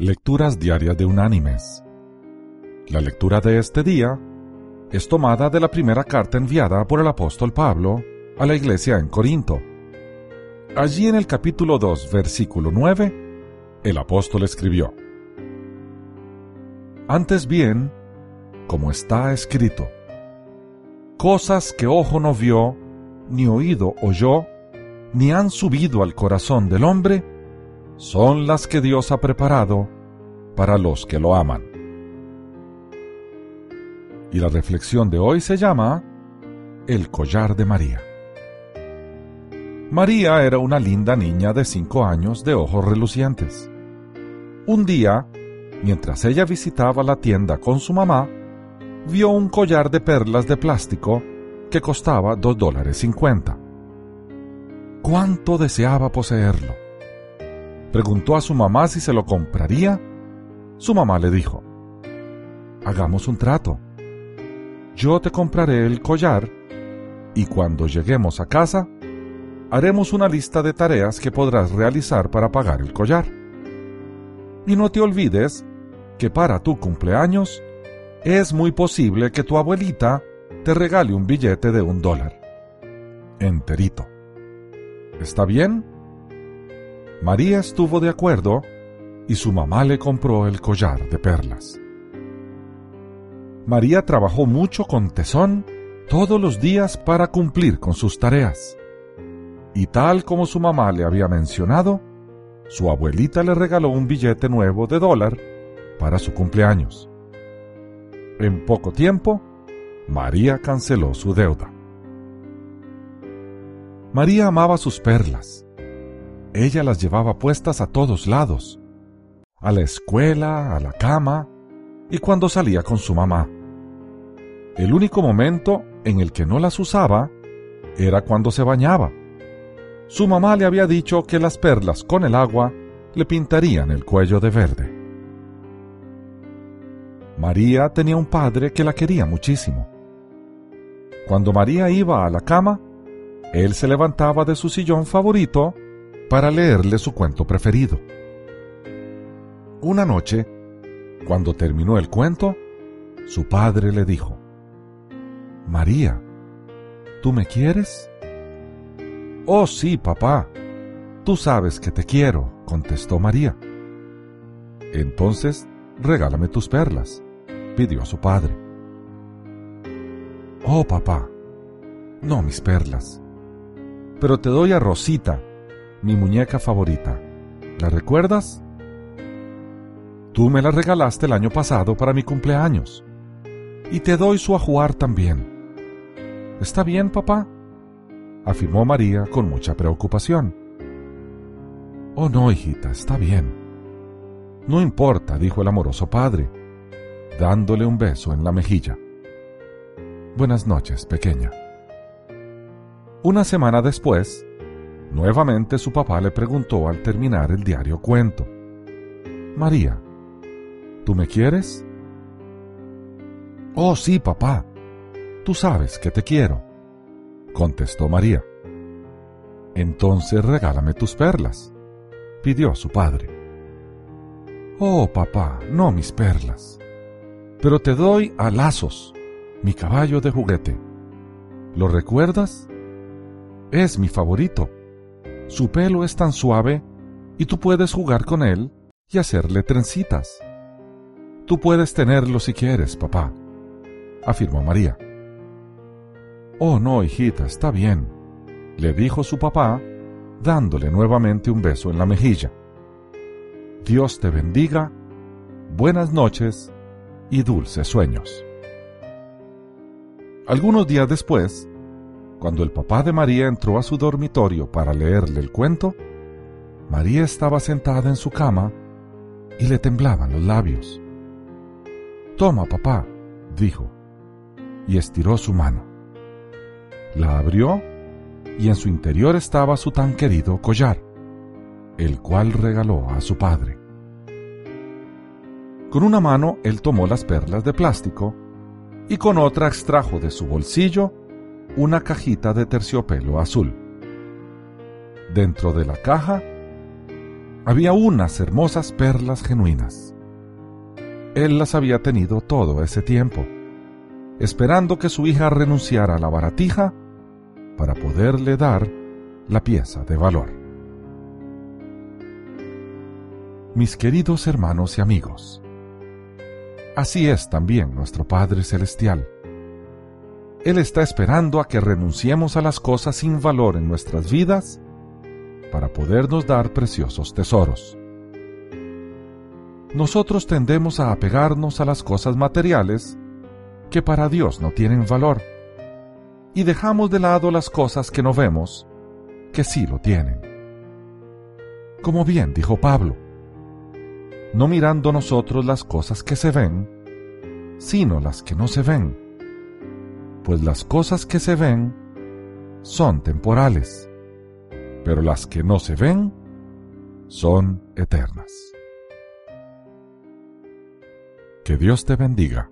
Lecturas Diarias de Unánimes. La lectura de este día es tomada de la primera carta enviada por el apóstol Pablo a la iglesia en Corinto. Allí en el capítulo 2, versículo 9, el apóstol escribió, Antes bien, como está escrito, cosas que ojo no vio, ni oído oyó, ni han subido al corazón del hombre, son las que Dios ha preparado para los que lo aman. Y la reflexión de hoy se llama El collar de María. María era una linda niña de cinco años de ojos relucientes. Un día, mientras ella visitaba la tienda con su mamá, vio un collar de perlas de plástico que costaba dos dólares cincuenta. ¿Cuánto deseaba poseerlo? Preguntó a su mamá si se lo compraría. Su mamá le dijo, Hagamos un trato. Yo te compraré el collar y cuando lleguemos a casa, haremos una lista de tareas que podrás realizar para pagar el collar. Y no te olvides que para tu cumpleaños es muy posible que tu abuelita te regale un billete de un dólar. Enterito. ¿Está bien? María estuvo de acuerdo y su mamá le compró el collar de perlas. María trabajó mucho con tesón todos los días para cumplir con sus tareas. Y tal como su mamá le había mencionado, su abuelita le regaló un billete nuevo de dólar para su cumpleaños. En poco tiempo, María canceló su deuda. María amaba sus perlas ella las llevaba puestas a todos lados, a la escuela, a la cama y cuando salía con su mamá. El único momento en el que no las usaba era cuando se bañaba. Su mamá le había dicho que las perlas con el agua le pintarían el cuello de verde. María tenía un padre que la quería muchísimo. Cuando María iba a la cama, él se levantaba de su sillón favorito para leerle su cuento preferido. Una noche, cuando terminó el cuento, su padre le dijo, María, ¿tú me quieres? Oh sí, papá, tú sabes que te quiero, contestó María. Entonces, regálame tus perlas, pidió a su padre. Oh papá, no mis perlas, pero te doy a Rosita, mi muñeca favorita. ¿La recuerdas? Tú me la regalaste el año pasado para mi cumpleaños. Y te doy su ajuar también. ¿Está bien, papá? afirmó María con mucha preocupación. Oh, no, hijita, está bien. No importa, dijo el amoroso padre, dándole un beso en la mejilla. Buenas noches, pequeña. Una semana después, Nuevamente su papá le preguntó al terminar el diario cuento. María, ¿tú me quieres? Oh, sí, papá. Tú sabes que te quiero, contestó María. Entonces regálame tus perlas, pidió su padre. Oh, papá, no mis perlas, pero te doy a lazos, mi caballo de juguete. ¿Lo recuerdas? Es mi favorito. Su pelo es tan suave y tú puedes jugar con él y hacerle trencitas. Tú puedes tenerlo si quieres, papá, afirmó María. Oh, no, hijita, está bien, le dijo su papá, dándole nuevamente un beso en la mejilla. Dios te bendiga, buenas noches y dulces sueños. Algunos días después, cuando el papá de María entró a su dormitorio para leerle el cuento, María estaba sentada en su cama y le temblaban los labios. Toma, papá, dijo, y estiró su mano. La abrió y en su interior estaba su tan querido collar, el cual regaló a su padre. Con una mano él tomó las perlas de plástico y con otra extrajo de su bolsillo una cajita de terciopelo azul. Dentro de la caja había unas hermosas perlas genuinas. Él las había tenido todo ese tiempo, esperando que su hija renunciara a la baratija para poderle dar la pieza de valor. Mis queridos hermanos y amigos, así es también nuestro Padre Celestial. Él está esperando a que renunciemos a las cosas sin valor en nuestras vidas para podernos dar preciosos tesoros. Nosotros tendemos a apegarnos a las cosas materiales que para Dios no tienen valor y dejamos de lado las cosas que no vemos que sí lo tienen. Como bien dijo Pablo, no mirando nosotros las cosas que se ven, sino las que no se ven, pues las cosas que se ven son temporales pero las que no se ven son eternas. Que Dios te bendiga.